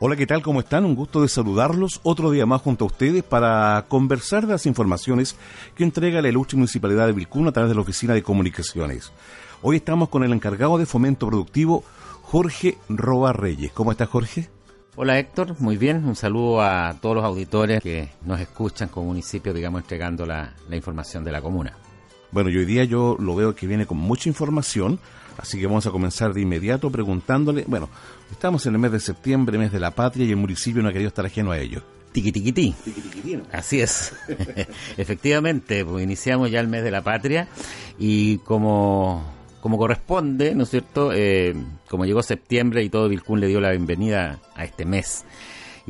Hola, ¿qué tal? ¿Cómo están? Un gusto de saludarlos otro día más junto a ustedes para conversar de las informaciones que entrega la ilustre Municipalidad de Vilcún a través de la Oficina de Comunicaciones. Hoy estamos con el encargado de Fomento Productivo, Jorge Roa Reyes. ¿Cómo está Jorge? Hola Héctor, muy bien. Un saludo a todos los auditores que nos escuchan como municipio, digamos, entregando la, la información de la comuna. Bueno, y hoy día yo lo veo que viene con mucha información, así que vamos a comenzar de inmediato preguntándole, bueno, estamos en el mes de septiembre, mes de la patria, y el municipio no ha querido estar ajeno a ello. Tiquitiquití. Así es. Efectivamente, pues iniciamos ya el mes de la patria y como, como corresponde, ¿no es cierto? Eh, como llegó septiembre y todo Vilcún le dio la bienvenida a este mes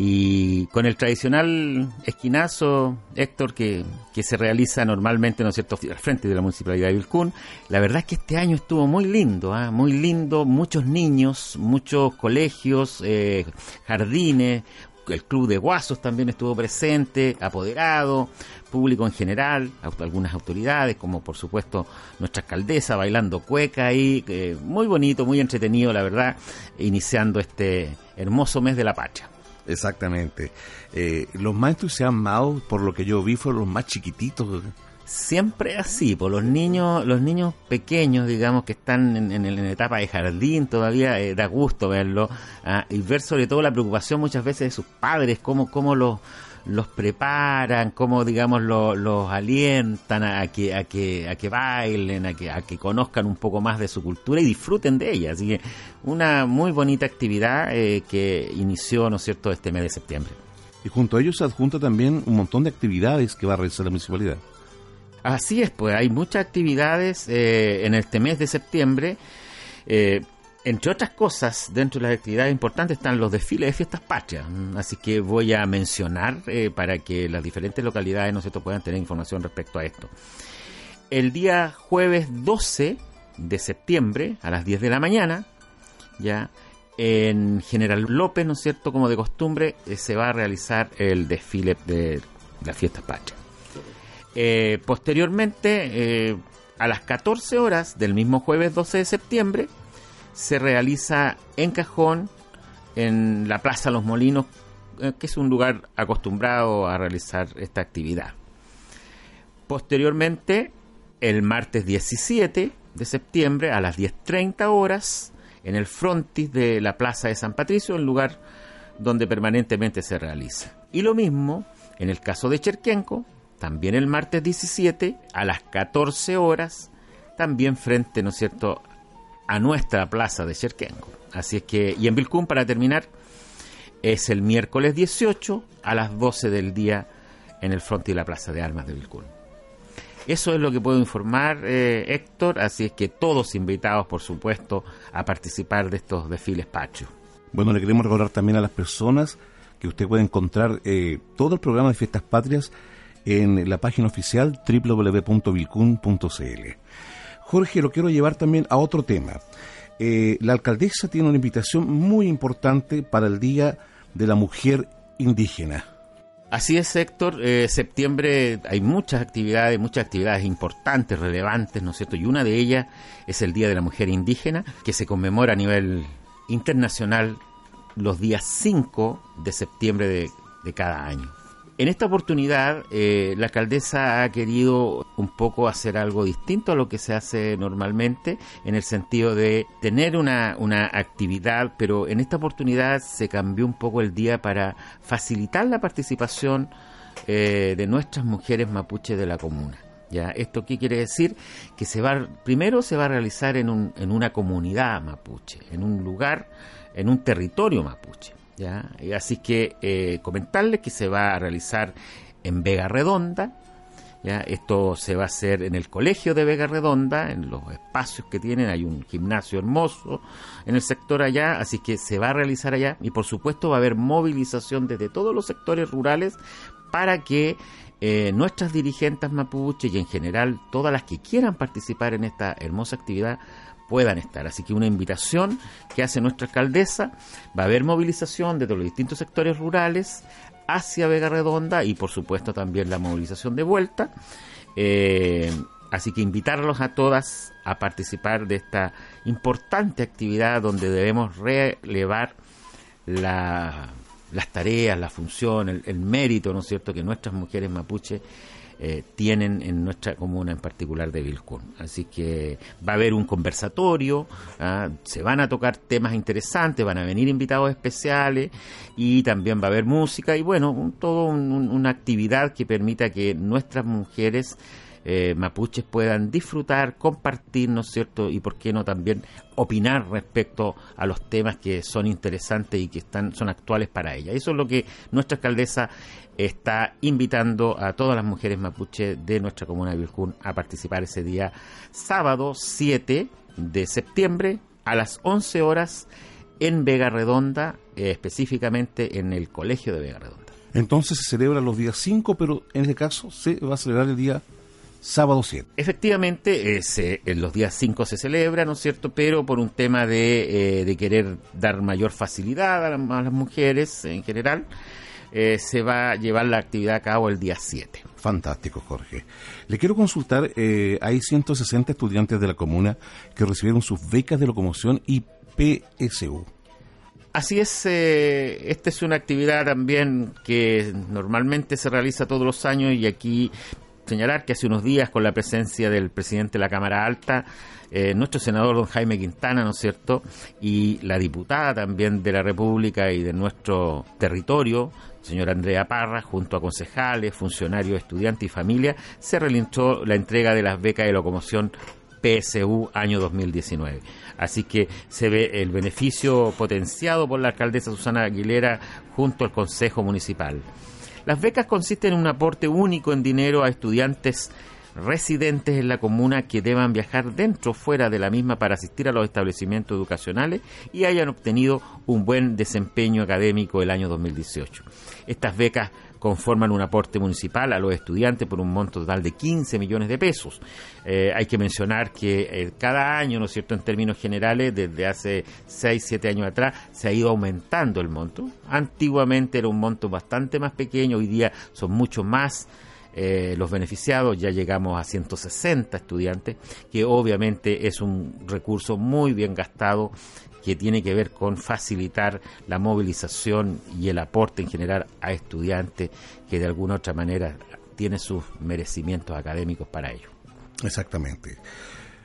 y con el tradicional esquinazo, Héctor, que, que se realiza normalmente, ¿no es cierto?, al frente de la Municipalidad de Vilcún, la verdad es que este año estuvo muy lindo, ¿ah? muy lindo, muchos niños, muchos colegios, eh, jardines, el club de guasos también estuvo presente, apoderado, público en general, algunas autoridades, como por supuesto nuestra alcaldesa bailando cueca ahí, eh, muy bonito, muy entretenido, la verdad, iniciando este hermoso mes de la patria. Exactamente. Eh, los más entusiasmados, por lo que yo vi, fueron los más chiquititos. Siempre así, por los niños, los niños pequeños, digamos, que están en, en, etapa de jardín, todavía eh, da gusto verlo, ah, y ver sobre todo la preocupación muchas veces de sus padres, cómo, cómo los los preparan, cómo digamos los alientan a, que a que a que bailen, a que a que conozcan un poco más de su cultura y disfruten de ella. Así que una muy bonita actividad eh, que inició, ¿no es cierto?, este mes de septiembre. Y junto a ellos se adjunta también un montón de actividades que va a realizar la municipalidad. Así es, pues hay muchas actividades eh, en este mes de septiembre. Eh, entre otras cosas, dentro de las actividades importantes están los desfiles de fiestas patrias. Así que voy a mencionar eh, para que las diferentes localidades no puedan tener información respecto a esto. El día jueves 12 de septiembre a las 10 de la mañana, ya en General López, ¿no es cierto? Como de costumbre, eh, se va a realizar el desfile de las fiestas patrias. Eh, posteriormente, a las 14 horas del mismo jueves 12 de septiembre, se realiza en Cajón, en la Plaza Los Molinos, eh, que es un lugar acostumbrado a realizar esta actividad. Posteriormente, el martes 17 de septiembre a las 10.30 horas, en el frontis de la Plaza de San Patricio, el lugar donde permanentemente se realiza. Y lo mismo en el caso de Cherquenco, también el martes 17 a las 14 horas, también frente, ¿no es cierto?, a nuestra plaza de Cherquenco. Así es que, y en Vilcún, para terminar, es el miércoles 18 a las 12 del día en el frente de la Plaza de Armas de Vilcún. Eso es lo que puedo informar, eh, Héctor, así es que todos invitados, por supuesto, a participar de estos desfiles patrios. Bueno, le queremos recordar también a las personas que usted puede encontrar eh, todo el programa de Fiestas Patrias en la página oficial www.vilcun.cl. Jorge, lo quiero llevar también a otro tema. Eh, la alcaldesa tiene una invitación muy importante para el Día de la Mujer Indígena. Así es, Héctor. Eh, septiembre hay muchas actividades, muchas actividades importantes, relevantes, ¿no es cierto? Y una de ellas es el Día de la Mujer Indígena, que se conmemora a nivel internacional los días 5 de septiembre de cada año. En esta oportunidad, eh, la alcaldesa ha querido un poco hacer algo distinto a lo que se hace normalmente, en el sentido de tener una, actividad, pero en esta oportunidad se cambió un poco el día para facilitar la participación eh, de nuestras mujeres mapuches de la comuna. ¿Ya? ¿Esto qué quiere decir? Que se va, primero se va a realizar en, un, en una comunidad mapuche, en un lugar, en un territorio mapuche. ¿Ya? Así que eh, comentarles que se va a realizar en Vega Redonda. Esto se va a hacer en el colegio de Vega Redonda, en los espacios que tienen. Hay un gimnasio hermoso en el sector allá, así que se va a realizar allá. Y por supuesto va a haber movilización desde todos los sectores rurales para que eh, nuestras dirigentes mapuche y en general todas las que quieran participar en esta hermosa actividad puedan estar. Así que una invitación que hace nuestra alcaldesa, va a haber movilización desde los distintos sectores rurales hacia Vega Redonda y por supuesto también la movilización de vuelta. Eh, así que invitarlos a todas a participar de esta importante actividad donde debemos relevar las tareas, la función, el, el, mérito, ¿no es cierto?, que nuestras mujeres mapuches eh, tienen en nuestra comuna en particular de Vilcún. Así que va a haber un conversatorio, ¿ah? se van a tocar temas interesantes, van a venir invitados especiales y también va a haber música y bueno, todo una actividad que permita que nuestras mujeres eh, mapuches puedan disfrutar, compartir, ¿no es cierto? Y por qué no también opinar respecto a los temas que son interesantes y que están, son actuales para ella. Eso es lo que nuestra alcaldesa está invitando a todas las mujeres mapuches de nuestra comuna de Vilcún a participar ese día sábado 7 de septiembre a las 11 horas en Vega Redonda, eh, específicamente en el Colegio de Vega Redonda. Entonces se celebra los días 5, pero en este caso se va a celebrar el día sábado 7. Efectivamente, eh, en los días 5 se celebra, ¿no es cierto? Pero por un tema de, eh, querer dar mayor facilidad a, las mujeres en general, eh, se va a llevar la actividad a cabo el día 7. Fantástico, Jorge. Le quiero consultar, hay 160 estudiantes de la comuna que recibieron sus becas de locomoción y PSU. Así es, esta es una actividad también que normalmente se realiza todos los años y aquí señalar que hace unos días, con la presencia del presidente de la Cámara Alta, eh, nuestro senador don Jaime Quintana, ¿no es cierto?, y la diputada también de la República y de nuestro territorio, señora Andrea Parra, junto a concejales, funcionarios, estudiantes y familia, se realizó la entrega de las becas de locomoción PSU año 2019. Así que se ve el beneficio potenciado por la alcaldesa Susana Aguilera junto al Consejo Municipal. Las becas consisten en un aporte único en dinero a estudiantes residentes en la comuna que deban viajar dentro o fuera de la misma para asistir a los establecimientos educacionales y hayan obtenido un buen desempeño académico el año 2018. Estas becas conforman un aporte municipal a los estudiantes por un monto total de 15 millones de pesos. Eh, hay que mencionar que eh, cada año, ¿no es cierto?, en términos generales, desde hace 6, 7 años atrás, se ha ido aumentando el monto. Antiguamente era un monto bastante más pequeño, hoy día son mucho más. Eh, los beneficiados, ya llegamos a 160 estudiantes, que obviamente es un recurso muy bien gastado que tiene que ver con facilitar la movilización y el aporte en general a estudiantes que de alguna otra manera tienen sus merecimientos académicos para ello. Exactamente.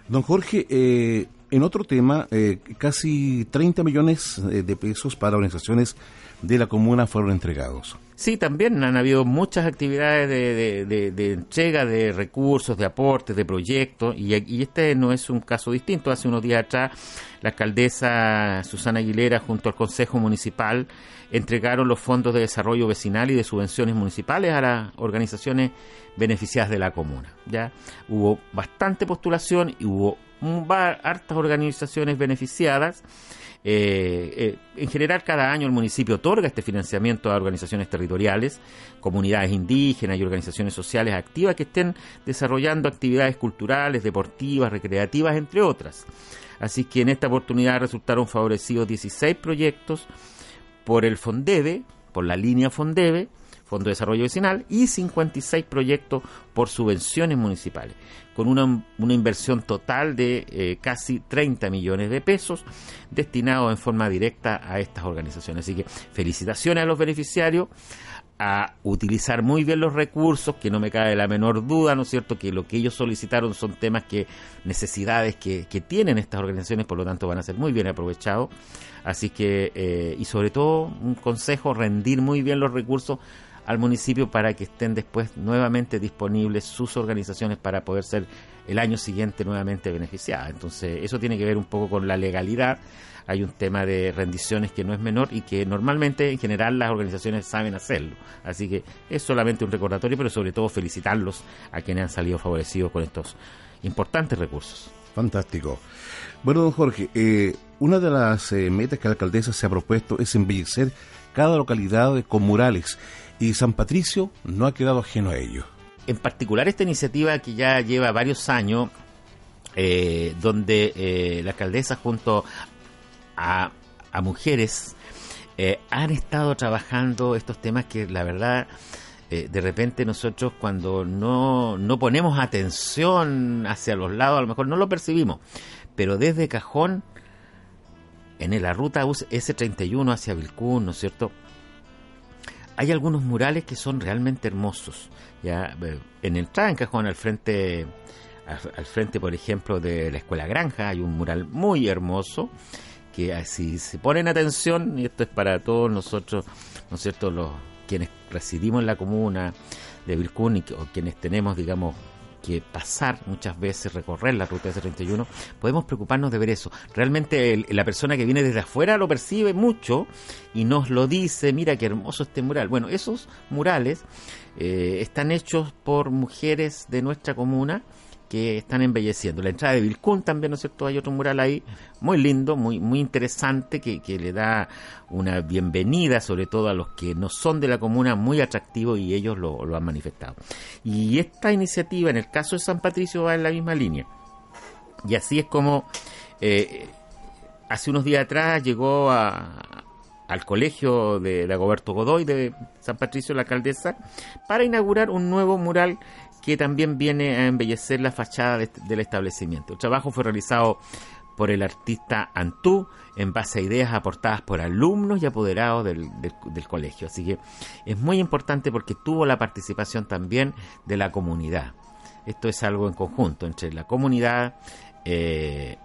Don Jorge, eh, en otro tema, eh, casi 30 millones eh, de pesos para organizaciones de la comuna fueron entregados. Sí, también han habido muchas actividades de, entrega de recursos, de aportes, de proyectos, y, este no es un caso distinto. Hace unos días atrás, la alcaldesa Susana Aguilera, junto al Consejo Municipal, entregaron los fondos de desarrollo vecinal y de subvenciones municipales a las organizaciones beneficiadas de la comuna. Ya hubo bastante postulación y hubo hartas organizaciones beneficiadas eh, eh, en general, cada año el municipio otorga este financiamiento a organizaciones territoriales, comunidades indígenas y organizaciones sociales activas que estén desarrollando actividades culturales, deportivas, recreativas, entre otras. Así que en esta oportunidad resultaron favorecidos 16 proyectos por el FONDEBE, por la línea FONDEBE, Fondo de Desarrollo Vecinal, y 56 proyectos por subvenciones municipales, con una, inversión total de eh, casi 30 millones de pesos destinados en forma directa a estas organizaciones. Así que felicitaciones a los beneficiarios a utilizar muy bien los recursos, que no me cabe la menor duda, ¿no es cierto?, que lo que ellos solicitaron son temas que, necesidades que, que tienen estas organizaciones, por lo tanto van a ser muy bien aprovechados. Así que, eh, y sobre todo, un consejo, rendir muy bien los recursos al municipio para que estén después nuevamente disponibles sus organizaciones para poder ser el año siguiente nuevamente beneficiadas. Entonces, eso tiene que ver un poco con la legalidad. Hay un tema de rendiciones que no es menor y que normalmente, en general, las organizaciones saben hacerlo. Así que es solamente un recordatorio, pero sobre todo felicitarlos a quienes han salido favorecidos con estos importantes recursos. Fantástico. Bueno, don Jorge, eh, una de las eh, metas que la alcaldesa se ha propuesto es embellecer cada localidad con murales y San Patricio no ha quedado ajeno a ello. En particular esta iniciativa que ya lleva varios años, eh, donde eh, la alcaldesa junto a, mujeres eh, han estado trabajando estos temas que la verdad de repente nosotros cuando no, no ponemos atención hacia los lados a lo mejor no lo percibimos, pero desde cajón en la ruta S31 hacia Vilcún, ¿no es cierto? Hay algunos murales que son realmente hermosos. Ya en el Cajón, al frente, al, frente, por ejemplo, de la Escuela Granja, hay un mural muy hermoso que ah, si se ponen atención, y esto es para todos nosotros, ¿no es cierto?, los quienes residimos en la comuna de Vilcún y, o quienes tenemos, digamos, que pasar muchas veces, recorrer la ruta S31, podemos preocuparnos de ver eso. Realmente la persona que viene desde afuera lo percibe mucho y nos lo dice, mira qué hermoso este mural. Bueno, esos murales eh, están hechos por mujeres de nuestra comuna que están embelleciendo. La entrada de Vilcún también, ¿no es cierto? Hay otro mural ahí muy lindo, muy, muy interesante, que, le da una bienvenida, sobre todo a los que no son de la comuna, muy atractivo y ellos lo, han manifestado. Y esta iniciativa, en el caso de San Patricio, va en la misma línea. Y así es como eh, hace unos días atrás llegó al colegio de, de Agoberto Godoy de San Patricio, la alcaldesa, para inaugurar un nuevo mural que también viene a embellecer la fachada del establecimiento. El trabajo fue realizado por el artista Antú en base a ideas aportadas por alumnos y apoderados del, colegio. Así que es muy importante porque tuvo la participación también de la comunidad. Esto es algo en conjunto entre la comunidad, eh,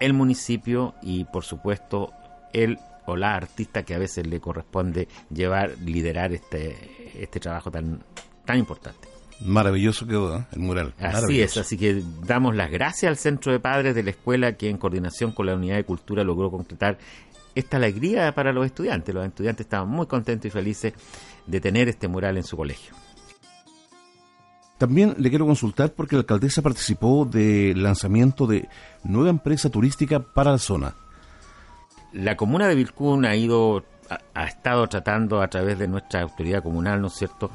el municipio y por supuesto el o la artista que a veces le corresponde llevar, liderar este, este trabajo tan, tan importante. Maravilloso quedó ¿eh? el mural. Así es, así que damos las gracias al Centro de Padres de la escuela que en coordinación con la Unidad de Cultura logró concretar esta alegría para los estudiantes. Los estudiantes estaban muy contentos y felices de tener este mural en su colegio. También le quiero consultar porque la alcaldesa participó del lanzamiento de nueva empresa turística para la zona. La comuna de Vilcún ha ido ha, estado tratando a través de nuestra autoridad comunal, ¿no es cierto?,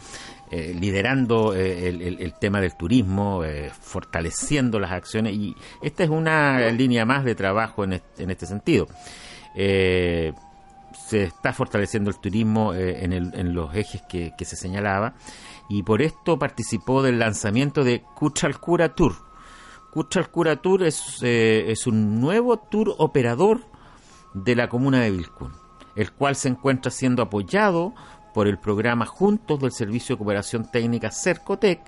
eh, liderando eh, el, tema del turismo, eh, fortaleciendo las acciones y esta es una línea más de trabajo en este, sentido. se está fortaleciendo el turismo en, los ejes que, se señalaba y por esto participó del lanzamiento de Cuchalcura Tour. Cuchalcura Tour es, es un nuevo tour operador de la comuna de Vilcún, el cual se encuentra siendo apoyado por el programa Juntos del Servicio de Cooperación Técnica CERCOTEC,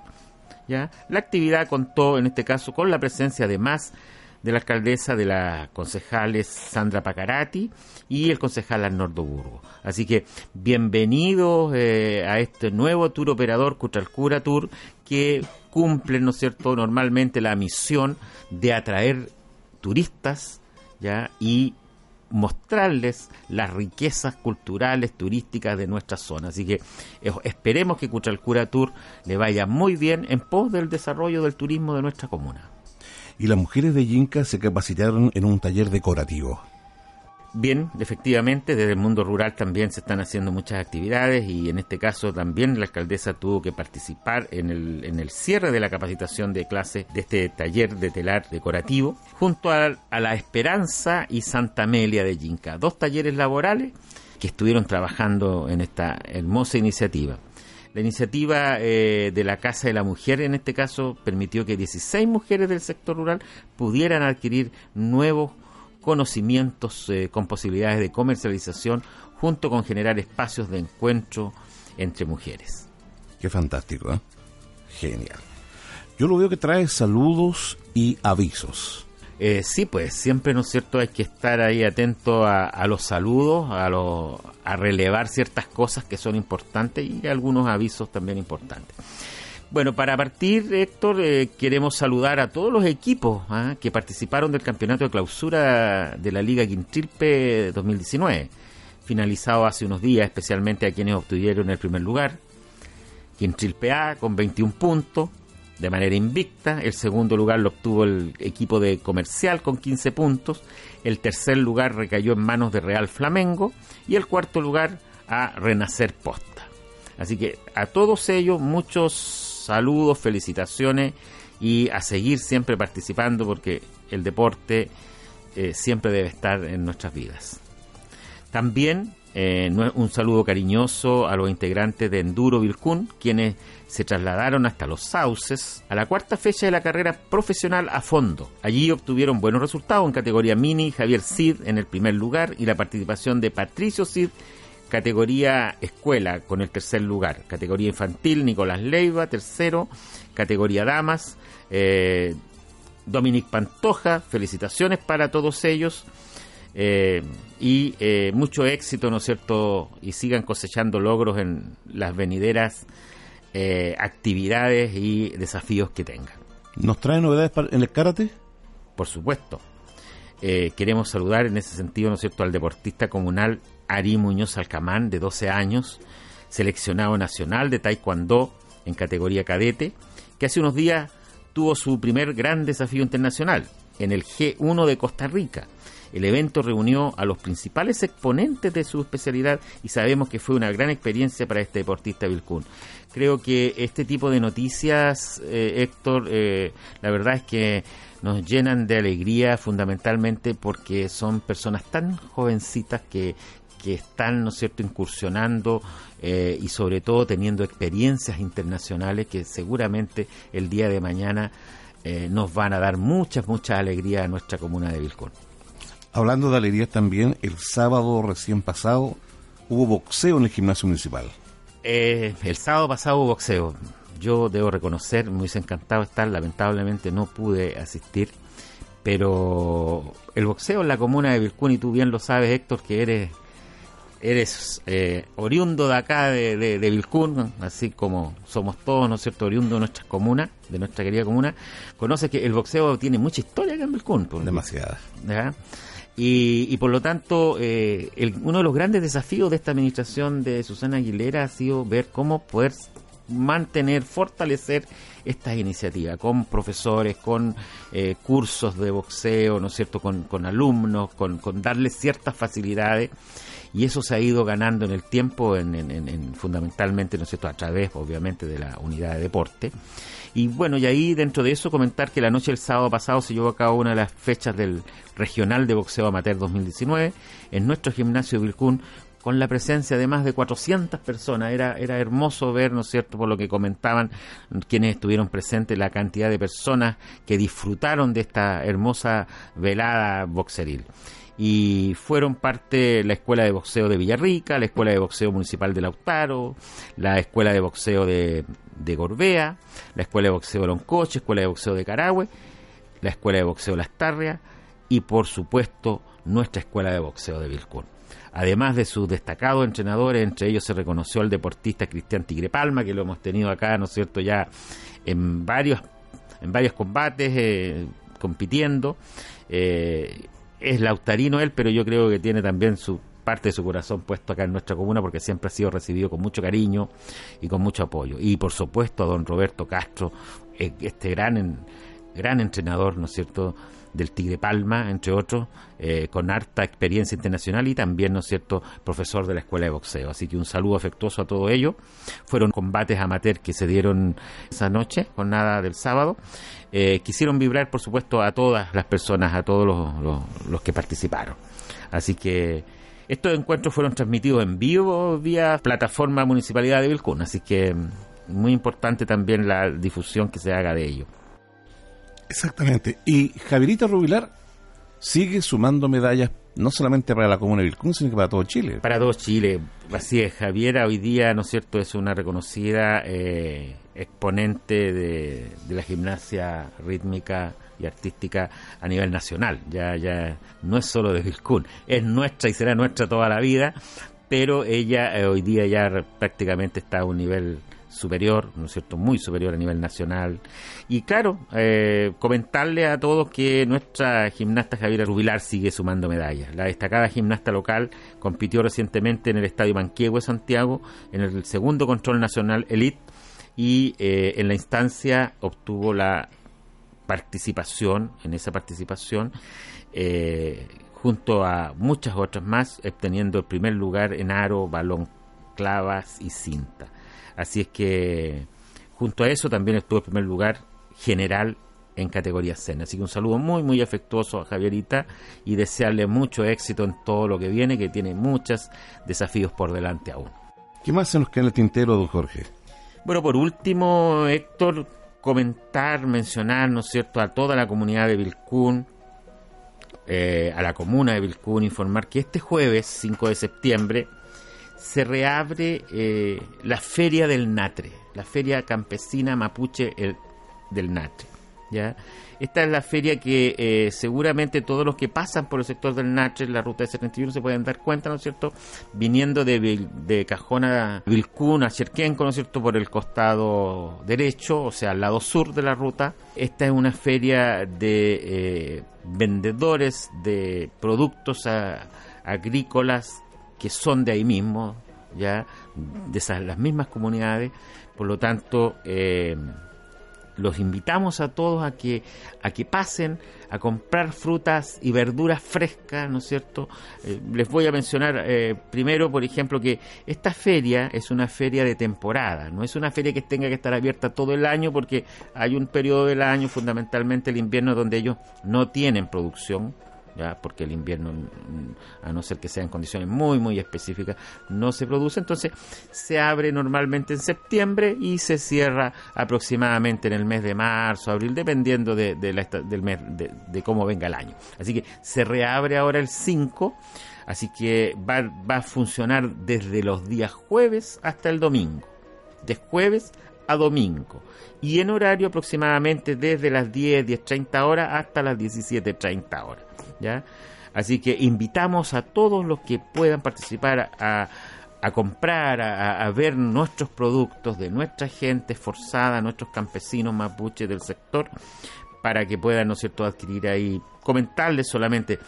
¿ya? la actividad contó en este caso con la presencia además de la alcaldesa, de las concejales Sandra Pacarati y el concejal Arnoldo Burgo. Así que bienvenidos eh, a este nuevo tour operador Cutralcura Tour que cumple, ¿no es cierto?, normalmente la misión de atraer turistas ¿ya? y mostrarles las riquezas culturales, turísticas de nuestra zona. Así que eh, esperemos que Cuchalcura Tour le vaya muy bien en pos del desarrollo del turismo de nuestra comuna. Y las mujeres de Yinca se capacitaron en un taller decorativo. Bien, efectivamente, desde el mundo rural también se están haciendo muchas actividades y en este caso también la alcaldesa tuvo que participar en el, en el cierre de la capacitación de clase de este taller de telar decorativo junto a, La Esperanza y Santa Amelia de Yinca, dos talleres laborales que estuvieron trabajando en esta hermosa iniciativa. La iniciativa eh, de la Casa de la Mujer, en este caso, permitió que 16 mujeres del sector rural pudieran adquirir nuevos conocimientos eh, con posibilidades de comercialización, junto con generar espacios de encuentro entre mujeres. Qué fantástico, ¿eh? Genial. Yo lo veo que trae saludos y avisos. Eh, sí, pues siempre, ¿no es cierto? Hay que estar ahí atento a, los saludos, a, a relevar ciertas cosas que son importantes y algunos avisos también importantes. Bueno, para partir, Héctor, eh, queremos saludar a todos los equipos ¿ah? que participaron del campeonato de clausura de la Liga Quintrilpe 2019, finalizado hace unos días, especialmente a quienes obtuvieron el primer lugar. Quintrilpe A con 21 puntos, de manera invicta. El segundo lugar lo obtuvo el equipo de Comercial con 15 puntos. El tercer lugar recayó en manos de Real Flamengo. Y el cuarto lugar a Renacer Posta. Así que a todos ellos, muchos saludos, felicitaciones y a seguir siempre participando porque el deporte eh, siempre debe estar en nuestras vidas. También eh, un saludo cariñoso a los integrantes de Enduro Vilcún, quienes se trasladaron hasta los Sauces a la cuarta fecha de la carrera profesional a fondo. Allí obtuvieron buenos resultados en categoría mini, Javier Cid en el primer lugar y la participación de Patricio Cid, categoría escuela con el tercer lugar, categoría infantil Nicolás Leiva, tercero, categoría damas, eh, Dominic Pantoja, felicitaciones para todos ellos. Eh, y eh, mucho éxito, ¿no es cierto? Y sigan cosechando logros en las venideras eh, actividades y desafíos que tengan. ¿Nos trae novedades en el karate? Por supuesto. queremos saludar en ese sentido, ¿no es cierto?, al deportista comunal Ari Muñoz Alcamán, de 12 años, seleccionado nacional de Taekwondo en categoría cadete, que hace unos días tuvo su primer gran desafío internacional en el G1 de Costa Rica el evento reunió a los principales exponentes de su especialidad y sabemos que fue una gran experiencia para este deportista Vilcún. Creo que este tipo de noticias, eh, Héctor, eh, la verdad es que nos llenan de alegría fundamentalmente porque son personas tan jovencitas que, que están, ¿no es cierto?, incursionando eh, y sobre todo teniendo experiencias internacionales que seguramente el día de mañana nos van a dar muchas, muchas alegrías a nuestra comuna de Vilcún. Hablando de alegrías también, el sábado recién pasado hubo boxeo en el gimnasio municipal. Eh, el sábado pasado hubo boxeo. Yo debo reconocer, me hubiese encantado estar, lamentablemente no pude asistir, pero el boxeo en la comuna de Vilcún, y tú bien lo sabes, Héctor, que eres eres eh, oriundo de acá, de, de, Vilcún, así como somos todos, ¿no es cierto?, oriundo de nuestra comuna, de nuestra querida comuna, conoces que el boxeo tiene mucha historia acá en Vilcún. Demasiada. Y, por lo tanto, eh, uno de los grandes desafíos de esta administración de Susana Aguilera ha sido ver cómo poder mantener, fortalecer estas iniciativas con profesores, con eh, cursos de boxeo, ¿no es cierto?, con, alumnos, con, con darles ciertas facilidades y eso se ha ido ganando en el tiempo, en, fundamentalmente, ¿no es cierto?, a través, obviamente, de la unidad de deporte. Y bueno, y ahí dentro de eso comentar que la noche del sábado pasado se llevó a cabo una de las fechas del Regional de Boxeo Amateur 2019 en nuestro gimnasio Vilcún con la presencia de más de 400 personas. Era, era hermoso ver, ¿no es cierto?, por lo que comentaban quienes estuvieron presentes, la cantidad de personas que disfrutaron de esta hermosa velada boxeril y fueron parte la Escuela de Boxeo de Villarrica, la Escuela de Boxeo Municipal de Lautaro, la Escuela de Boxeo de, de Gorbea, la Escuela de Boxeo de Loncoche, Escuela de Boxeo de Carahue, la Escuela de Boxeo Las Tarrias y por supuesto nuestra Escuela de Boxeo de Vilcún. Además de sus destacados entrenadores, entre ellos se reconoció al deportista Cristian Tigre Palma, que lo hemos tenido acá, ¿no es cierto?, ya en varios, en varios combates eh, compitiendo. Eh, es lautarino él, pero yo creo que tiene también su parte de su corazón puesto acá en nuestra comuna porque siempre ha sido recibido con mucho cariño y con mucho apoyo. Y por supuesto a don Roberto Castro, eh, este gran, gran entrenador, ¿no es cierto?, del Tigre Palma, entre otros, eh, con harta experiencia internacional y también, ¿no es cierto?, profesor de la Escuela de Boxeo. Así que un saludo afectuoso a todo ello. Fueron combates amateur que se dieron esa noche, jornada del sábado. Eh, quisieron vibrar, por supuesto, a todas las personas, a todos los, los, que participaron. Así que estos encuentros fueron transmitidos en vivo vía plataforma Municipalidad de Vilcún, así que muy importante también la difusión que se haga de ello. Exactamente. Y Javierita Rubilar sigue sumando medallas no solamente para la comuna de Vilcún, sino que para todo Chile. Para todo Chile. Así es, Javiera hoy día, ¿no es cierto?, es una reconocida eh, exponente de, la gimnasia rítmica y artística a nivel nacional. Ya, ya no es solo de Vilcún, es nuestra y será nuestra toda la vida, pero ella eh, hoy día ya prácticamente está a un nivel superior, ¿no es cierto?, muy superior a nivel nacional. Y claro, eh, comentarle a todos que nuestra gimnasta Javiera Rubilar sigue sumando medallas. La destacada gimnasta local compitió recientemente en el Estadio Manquehue Santiago en el segundo control nacional Elite y eh, en la instancia obtuvo la participación, en esa participación, eh, junto a muchas otras más, obteniendo el primer lugar en aro, balón, clavas y cinta. Así es que junto a eso también estuvo en primer lugar general en categoría cena. Así que un saludo muy, muy afectuoso a Javierita y desearle mucho éxito en todo lo que viene, que tiene muchos desafíos por delante aún. ¿Qué más se nos queda en el tintero, don Jorge? Bueno, por último, Héctor, comentar, mencionar, ¿no es cierto?, a toda la comunidad de Vilcún, eh, a la comuna de Vilcún, informar que este jueves, 5 de septiembre, se reabre eh, la Feria del Natre, la Feria Campesina Mapuche del Natre. Esta es la feria que eh, seguramente todos los que pasan por el sector del Nache, la ruta de 71, se pueden dar cuenta, ¿no es cierto? Viniendo de, de Cajón a Vilcún, a Cherquenco, ¿no es cierto? Por el costado derecho, o sea, al lado sur de la ruta. Esta es una feria de eh, vendedores de productos agrícolas que son de ahí mismo, ya, de esas las mismas comunidades. Por lo tanto, eh, los invitamos a todos a que, a que pasen a comprar frutas y verduras frescas, ¿no es cierto? Eh, les voy a mencionar eh, primero, por ejemplo, que esta feria es una feria de temporada, no es una feria que tenga que estar abierta todo el año porque hay un periodo del año, fundamentalmente el invierno, donde ellos no tienen producción, ya porque el invierno a no ser que sean condiciones muy muy específicas no se produce. Entonces se abre normalmente en septiembre y se cierra aproximadamente en el mes de marzo abril dependiendo de, del mes de, cómo venga el año. Así que se reabre ahora el 5 así que va, va a funcionar desde los días jueves hasta el domingo. De jueves a domingo. Y en horario aproximadamente desde las 10, 10.30 horas hasta las 17.30 horas. ¿Ya? Así que invitamos a todos los que puedan participar a, comprar, a, ver nuestros productos de nuestra gente esforzada, nuestros campesinos mapuches del sector, para que puedan, ¿no es cierto?, adquirir ahí, comentarles solamente.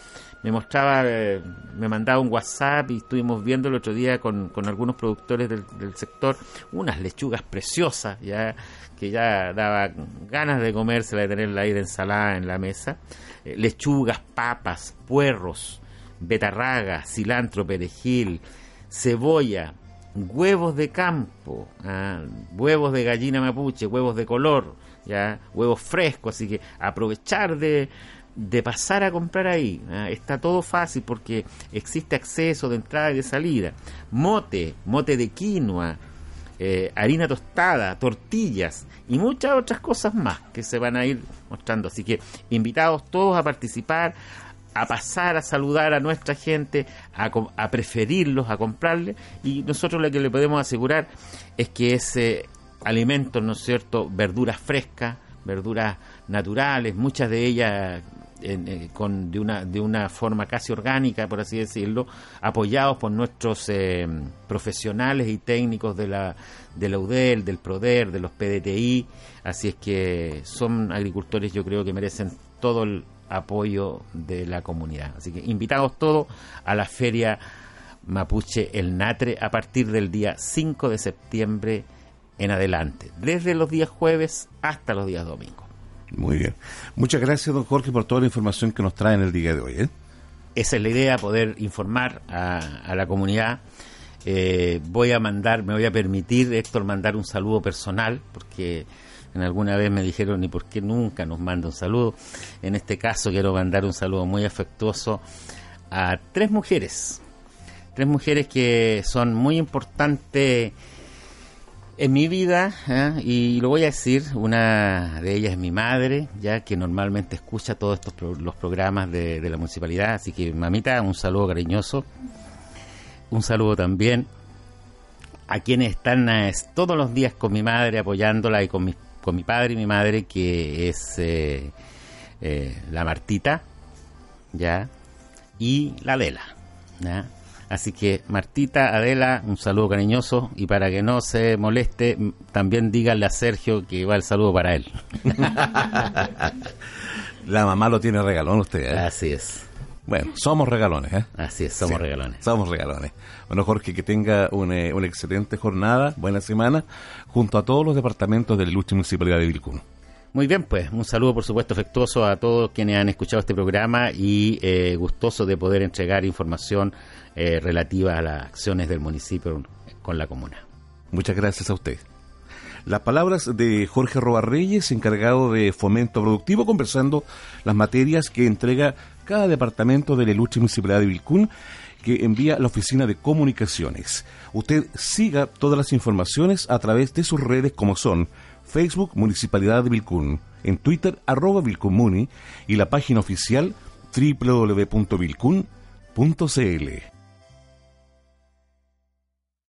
Me mostraba, eh, me mandaba un WhatsApp y estuvimos viendo el otro día con, algunos productores del, del sector unas lechugas preciosas, ya que ya daba ganas de comérsela, de tenerla ahí de ensalada en la mesa. Eh, lechugas, papas, puerros, betarraga, cilantro, perejil, cebolla, huevos de campo, ah, huevos de gallina mapuche, huevos de color, ya huevos frescos, así que aprovechar de, de pasar a comprar ahí. Ah, está todo fácil porque existe acceso de entrada y de salida. Mote, mote de quinoa, eh, harina tostada, tortillas y muchas otras cosas más que se van a ir mostrando. Así que invitados todos a participar, a pasar a saludar a nuestra gente, a, preferirlos, a comprarles. Y nosotros lo que le podemos asegurar es que ese alimento, ¿no es cierto?, verduras frescas, verduras naturales, muchas de ellas eh, con, de, una, de una forma casi orgánica, por así decirlo, apoyados por nuestros eh, profesionales y técnicos de la, de la UDEL, del PRODER, de los PDTI. Así es que son agricultores, yo creo que merecen todo el apoyo de la comunidad. Así que invitados todos a la feria Mapuche El Natre a partir del día 5 de septiembre en adelante, desde los días jueves hasta los días domingos. Muy bien. Muchas gracias, don Jorge, por toda la información que nos trae en el día de hoy. ¿eh? Esa es la idea, poder informar a, la comunidad. Eh, voy a mandar, me voy a permitir, Héctor, mandar un saludo personal, porque en alguna vez me dijeron, ¿y por qué nunca nos manda un saludo? En este caso quiero mandar un saludo muy afectuoso a tres mujeres, tres mujeres que son muy importantes en mi vida, ¿eh? y lo voy a decir, una de ellas es mi madre, ya que normalmente escucha todos estos los programas de, la municipalidad, así que mamita, un saludo cariñoso. Un saludo también a quienes están eh, todos los días con mi madre apoyándola y con mi, con mi padre y mi madre, que es eh, la Martita, ya, y la Adela, ¿ya? Así que Martita, Adela, un saludo cariñoso y para que no se moleste, también díganle a Sergio que va el saludo para él. La mamá lo tiene regalón usted, ¿eh? Así es. Bueno, somos regalones, ¿eh? Así es, somos regalones. Somos regalones. Bueno, Jorge, que tenga una, una, excelente jornada, buena semana, junto a todos los departamentos de la ilustre municipalidad de Vilcún. Muy bien, pues un saludo por supuesto afectuoso a todos quienes han escuchado este programa y eh, gustoso de poder entregar información eh, relativa a las acciones del municipio con la comuna. Muchas gracias a usted. Las palabras de Jorge Robarreyes, encargado de fomento productivo, conversando las materias que entrega cada departamento de la ilustre municipalidad de Vilcún que envía la oficina de comunicaciones. Usted siga todas las informaciones a través de sus redes como son Facebook Municipalidad de Vilcún, en Twitter arroba Vilcunmuni y la página oficial www.vilcun.cl.